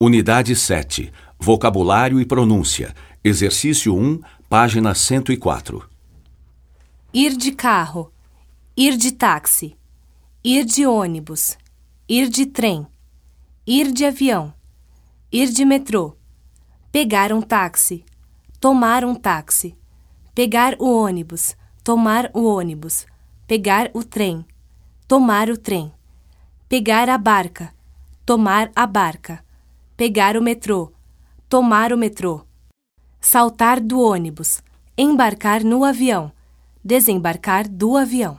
Unidade 7. Vocabulário e pronúncia. Exercício 1, página 104. Ir de carro, ir de táxi, ir de ônibus, ir de trem, ir de avião, ir de metrô, pegar um táxi, tomar um táxi, pegar o ônibus, tomar o ônibus, pegar o trem, tomar o trem, pegar a barca, tomar a barca, pegar o metrô, tomar o metrô, saltar do ônibus, embarcar no avião, desembarcar do avião.